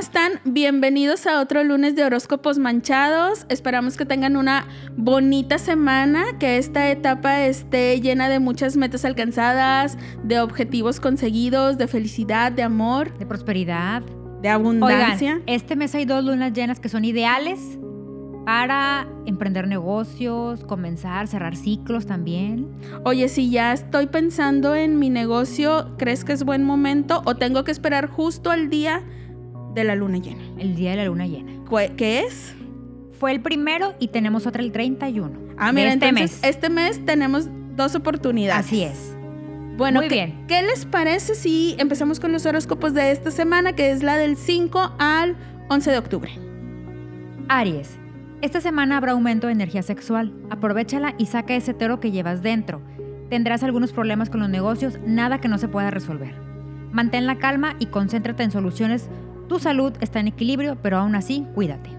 están? Bienvenidos a otro lunes de horóscopos manchados. Esperamos que tengan una bonita semana, que esta etapa esté llena de muchas metas alcanzadas, de objetivos conseguidos, de felicidad, de amor, de prosperidad, de abundancia. Oigan, este mes hay dos lunas llenas que son ideales para emprender negocios, comenzar, cerrar ciclos también. Oye, si ya estoy pensando en mi negocio, ¿crees que es buen momento o tengo que esperar justo al día de la luna llena? El día de la luna llena. ¿Qué es? Fue el primero y tenemos otra el 31. Ah, mira, este mes. Este mes tenemos dos oportunidades. Así es. Bueno, Muy bien. ¿qué les parece si empezamos con los horóscopos de esta semana, que es la del 5 al 11 de octubre? Aries. Esta semana habrá aumento de energía sexual. Aprovechala y saca ese toro que llevas dentro. Tendrás algunos problemas con los negocios, nada que no se pueda resolver. Mantén la calma y concéntrate en soluciones. Tu salud está en equilibrio, pero aún así, cuídate.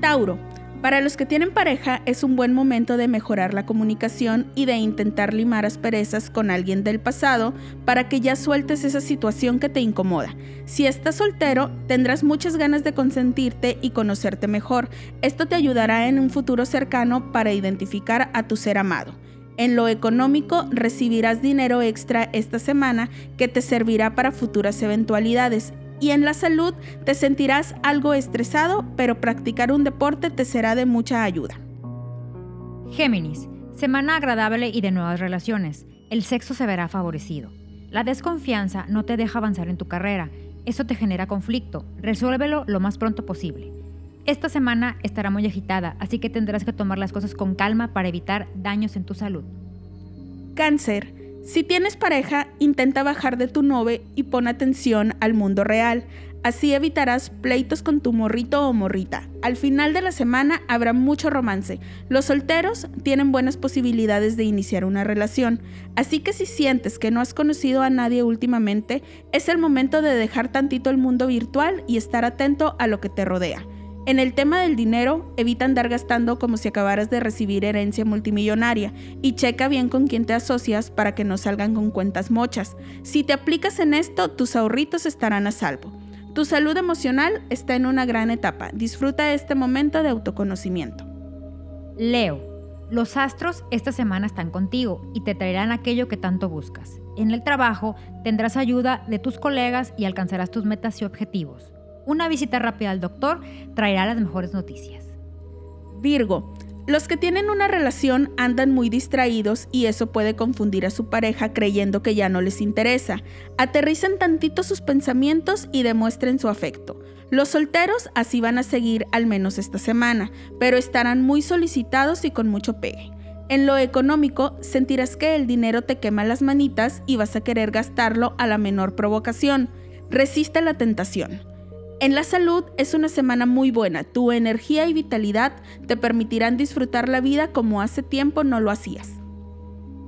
Tauro. Para los que tienen pareja es un buen momento de mejorar la comunicación y de intentar limar asperezas con alguien del pasado para que ya sueltes esa situación que te incomoda. Si estás soltero, tendrás muchas ganas de consentirte y conocerte mejor. Esto te ayudará en un futuro cercano para identificar a tu ser amado. En lo económico recibirás dinero extra esta semana que te servirá para futuras eventualidades y en la salud te sentirás algo estresado, pero practicar un deporte te será de mucha ayuda. Géminis, semana agradable y de nuevas relaciones. El sexo se verá favorecido. La desconfianza no te deja avanzar en tu carrera. Eso te genera conflicto. Resuélvelo lo más pronto posible. Esta semana estará muy agitada, así que tendrás que tomar las cosas con calma para evitar daños en tu salud. Cáncer. Si tienes pareja, intenta bajar de tu nube y pon atención al mundo real. Así evitarás pleitos con tu morrito o morrita. Al final de la semana habrá mucho romance. Los solteros tienen buenas posibilidades de iniciar una relación. Así que si sientes que no has conocido a nadie últimamente, es el momento de dejar tantito el mundo virtual y estar atento a lo que te rodea. En el tema del dinero, evita andar gastando como si acabaras de recibir herencia multimillonaria y checa bien con quién te asocias para que no salgan con cuentas mochas. Si te aplicas en esto, tus ahorritos estarán a salvo. Tu salud emocional está en una gran etapa. Disfruta este momento de autoconocimiento. Leo, los astros esta semana están contigo y te traerán aquello que tanto buscas. En el trabajo tendrás ayuda de tus colegas y alcanzarás tus metas y objetivos. Una visita rápida al doctor traerá las mejores noticias. Virgo. Los que tienen una relación andan muy distraídos y eso puede confundir a su pareja creyendo que ya no les interesa. Aterricen tantito sus pensamientos y demuestren su afecto. Los solteros así van a seguir al menos esta semana, pero estarán muy solicitados y con mucho pegue. En lo económico, sentirás que el dinero te quema las manitas y vas a querer gastarlo a la menor provocación. Resiste la tentación. En la salud es una semana muy buena. Tu energía y vitalidad te permitirán disfrutar la vida como hace tiempo no lo hacías.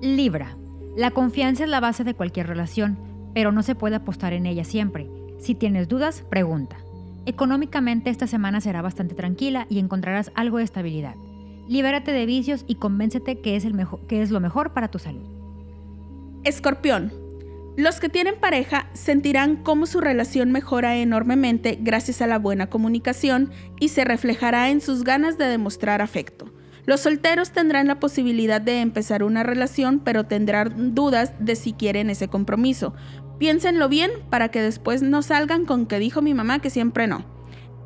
Libra. La confianza es la base de cualquier relación, pero no se puede apostar en ella siempre. Si tienes dudas, pregunta. Económicamente esta semana será bastante tranquila y encontrarás algo de estabilidad. Libérate de vicios y convéncete que es, el mejor, que es lo mejor para tu salud. Escorpión. Los que tienen pareja sentirán cómo su relación mejora enormemente gracias a la buena comunicación y se reflejará en sus ganas de demostrar afecto. Los solteros tendrán la posibilidad de empezar una relación, pero tendrán dudas de si quieren ese compromiso. Piénsenlo bien para que después no salgan con que dijo mi mamá que siempre no.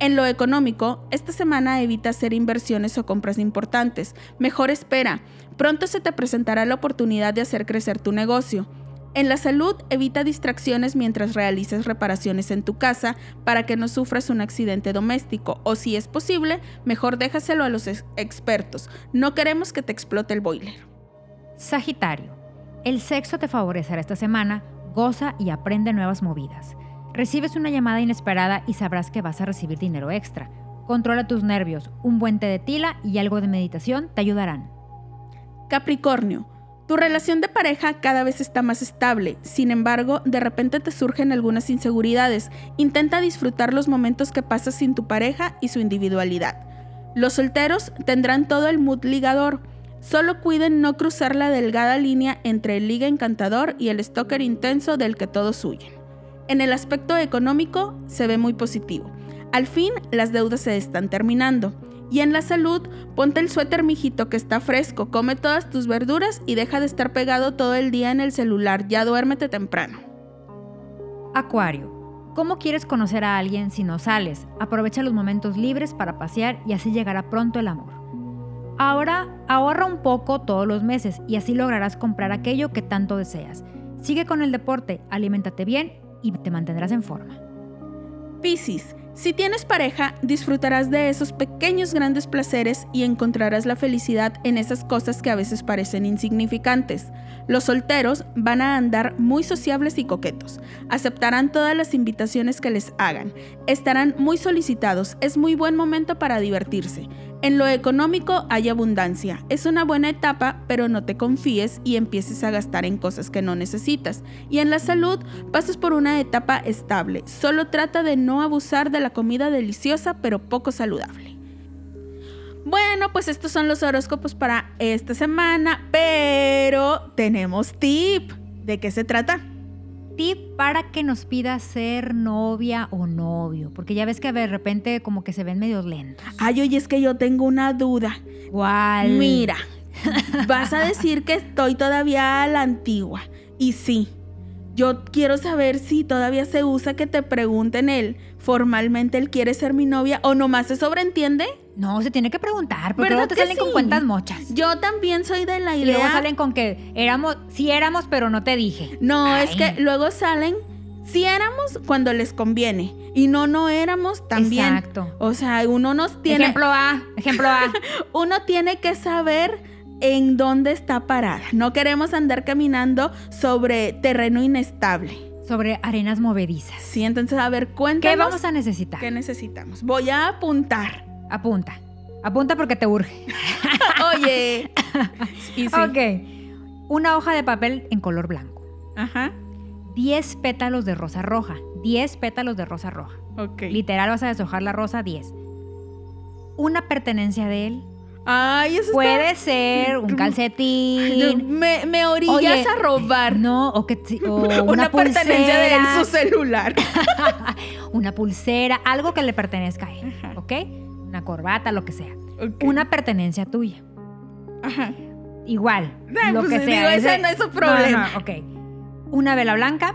En lo económico, esta semana evita hacer inversiones o compras importantes. Mejor espera. Pronto se te presentará la oportunidad de hacer crecer tu negocio. En la salud, evita distracciones mientras realices reparaciones en tu casa para que no sufras un accidente doméstico o si es posible, mejor déjaselo a los expertos. No queremos que te explote el boiler. Sagitario, el sexo te favorecerá esta semana, goza y aprende nuevas movidas. Recibes una llamada inesperada y sabrás que vas a recibir dinero extra. Controla tus nervios, un buen té de tila y algo de meditación te ayudarán. Capricornio, tu relación de pareja cada vez está más estable, sin embargo, de repente te surgen algunas inseguridades. Intenta disfrutar los momentos que pasas sin tu pareja y su individualidad. Los solteros tendrán todo el mood ligador. Solo cuiden no cruzar la delgada línea entre el liga encantador y el stalker intenso del que todos huyen. En el aspecto económico se ve muy positivo. Al fin, las deudas se están terminando. Y en la salud, ponte el suéter mijito que está fresco, come todas tus verduras y deja de estar pegado todo el día en el celular, ya duérmete temprano. Acuario. ¿Cómo quieres conocer a alguien si no sales? Aprovecha los momentos libres para pasear y así llegará pronto el amor. Ahora ahorra un poco todos los meses y así lograrás comprar aquello que tanto deseas. Sigue con el deporte, aliméntate bien y te mantendrás en forma. Piscis, si tienes pareja, disfrutarás de esos pequeños grandes placeres y encontrarás la felicidad en esas cosas que a veces parecen insignificantes. Los solteros van a andar muy sociables y coquetos. Aceptarán todas las invitaciones que les hagan. Estarán muy solicitados. Es muy buen momento para divertirse. En lo económico hay abundancia. Es una buena etapa, pero no te confíes y empieces a gastar en cosas que no necesitas. Y en la salud pasas por una etapa estable. Solo trata de no abusar de la comida deliciosa pero poco saludable. Bueno, pues estos son los horóscopos para esta semana, pero tenemos tip. ¿De qué se trata? Tip para que nos pida ser novia o novio, porque ya ves que de repente como que se ven medio lentos. Ay, oye, es que yo tengo una duda. ¿Cuál? Mira, vas a decir que estoy todavía a la antigua. Y sí, yo quiero saber si todavía se usa que te pregunten él, formalmente él quiere ser mi novia o nomás se sobreentiende. No, se tiene que preguntar, porque ¿Verdad luego te que salen con sí? cuentas mochas. Yo también soy de la Y luego idea. salen con que éramos, sí éramos, pero no te dije. No, es que luego salen. Si éramos cuando les conviene y no, no éramos también. Exacto. O sea, uno nos tiene, Ejemplo A, ejemplo A. uno tiene que saber en dónde está parada. No queremos andar caminando sobre terreno inestable. Sobre arenas movedizas. Sí, entonces a ver, cuéntanos ¿Qué vamos a necesitar? qué necesitamos. Voy a apuntar. Apunta. Apunta porque te urge. Oye. Sí. Ok. Una hoja de papel en color blanco. Ajá. 10 pétalos de rosa roja. 10 pétalos de rosa roja. Ok. Literal vas a deshojar la rosa 10. Una pertenencia de él. Ay, eso Puede ser un calcetín. Me, me orillas Oye, a robar. No, o, que, o una, una, pertenencia de él, pulsera, su celular. una pulsera, algo que le pertenezca a él, Ajá. ¿ok? Una corbata, lo que sea. Una pertenencia tuya. Ajá. Igual, Ah, lo pues, que digo, sea. ese no es su problema. No, no, ok. Una vela blanca,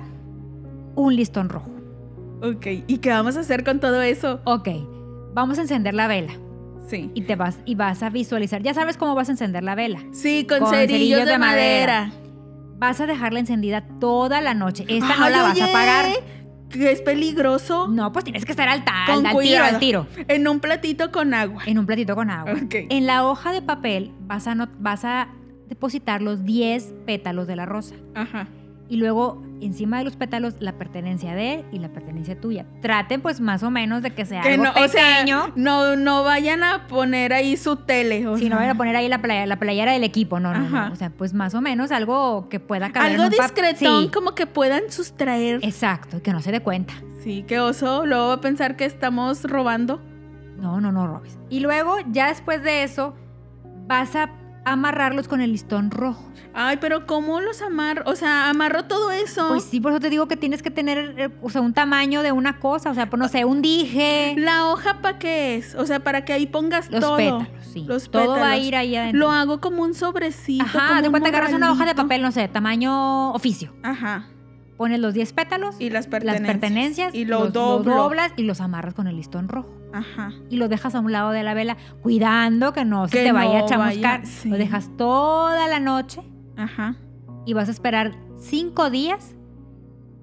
un listón rojo. Ok. ¿Y qué vamos a hacer con todo eso? Ok, vamos a encender la vela Sí. y te vas y vas a visualizar. Ya sabes cómo vas a encender la vela. Sí, con, Con cerillos, cerillos de, de madera. madera. Vas a dejarla encendida toda la noche. Esta no la vas oye, a apagar. Que es peligroso. No, pues tienes que estar al, tal, al tiro, al tiro. En un platito con agua. En un platito con agua. En la hoja de papel vas a, no- vas a depositar los 10 pétalos de la rosa. Ajá. Y luego encima de los pétalos la pertenencia de él y la pertenencia tuya. Traten pues más o menos de que sea Que algo no, o sea, pequeño. no, no vayan a poner ahí su tele. o si no vayan a poner ahí la, playa, la playera del equipo, no, no. O sea, pues más o menos algo que pueda caber Algo en un discretón, Sí, como que puedan sustraer. exacto, y que no se dé cuenta. Sí, qué oso. Luego va a pensar que estamos robando. No, no, no robes. Y luego, ya después de eso, vas a amarrarlos con el listón rojo. Ay, pero ¿cómo los amarro? O sea, amarro todo eso. Pues sí, por eso te digo que tienes que tener, eh, o sea, un tamaño de una cosa, o sea, pues no sé, un dije, ¿La hoja para qué es? O sea, para que ahí pongas los todo. pétalos, sí. Los Todo va a pétalos. ir ahí adentro. Lo hago como un sobrecito. Ajá, como de cuenta agarras una hoja de papel, no sé, tamaño oficio. Ajá. Pones los 10 pétalos, Y las las pertenencias. pertenencias, Y lo los, doblas y los amarras con el listón rojo. Ajá. Y lo dejas a un lado de la vela, cuidando que no se te vaya no a chamuscar. vaya, sí. Lo dejas toda la noche Ajá. y vas a esperar cinco días.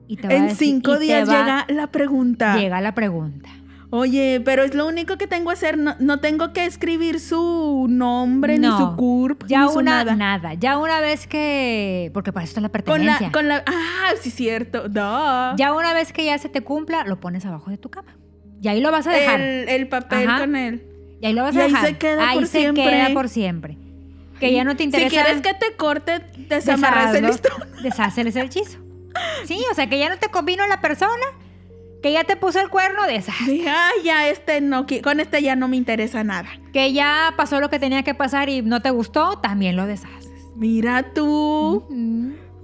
Y te va a En decir- cinco días va- llega la pregunta. llega la pregunta. Oye, pero es lo único que tengo que hacer. No, no tengo que escribir su nombre, ni No. su CURP, Ya ni su una, nada. nada. Ya una vez que. Porque para eso está la Con pertenencia. la, con la. Ah, sí, cierto. Da. Ya una vez que ya se te cumpla, lo pones abajo de tu cama. Y ahí lo vas a dejar. El, el papel Ajá. con él. y ahí lo vas y a ahí dejar. se queda ahí por se siempre. queda por siempre. Que ya no te interesa. Si quieres que te corte, desamarras el listón. Desháceles el hechizo. Sí, o sea que ya no te convino la persona, que ya te puso el cuerno, deshaz. Dije, ay, ya este no, con este ya no me interesa nada. Que ya pasó lo que tenía que pasar y no te gustó, también lo deshaces. Mira tú.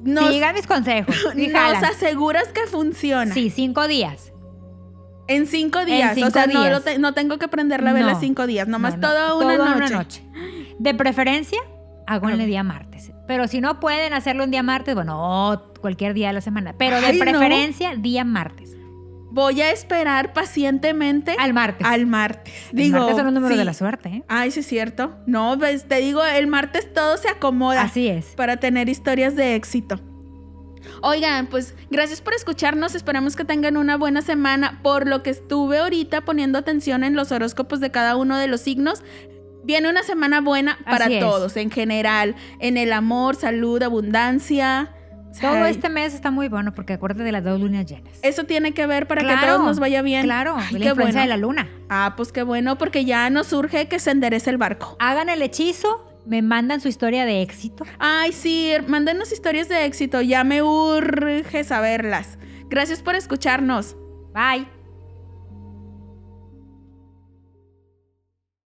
Nos, Siga mis consejos. nos jalan. aseguras que funciona. Sí, cinco días. En cinco días. cinco o sea, No, días. lo te- no tengo que prender la vela No. cinco días, nomás No, toda una toda noche. De preferencia, háganle Ok. día martes. Pero si no pueden hacerlo un día martes, bueno, cualquier día de la semana. Pero de Ay, preferencia, día martes. Voy a esperar pacientemente Al martes. al martes. El Digo, martes son los números sí. de la suerte, ¿eh? Ay, sí es cierto. No, pues te digo, el martes todo se acomoda Así es. para tener historias de éxito. Oigan, pues gracias por escucharnos. Esperamos que tengan una buena semana. Por lo que estuve ahorita poniendo atención en los horóscopos de cada uno de los signos. Viene una semana buena para todos, en general, en el amor, salud, abundancia. O sea, Todo este mes está muy bueno porque acuérdate de las dos lunas llenas. Eso tiene que ver para que a todos nos vaya bien. Claro, Ay, la influencia bueno. de la luna. Ah, pues qué bueno, porque ya nos surge que se enderece el barco. Hagan el hechizo, me mandan su historia de éxito. Ay, sí, mándenos historias de éxito, ya me urge saberlas. Gracias por escucharnos. Bye.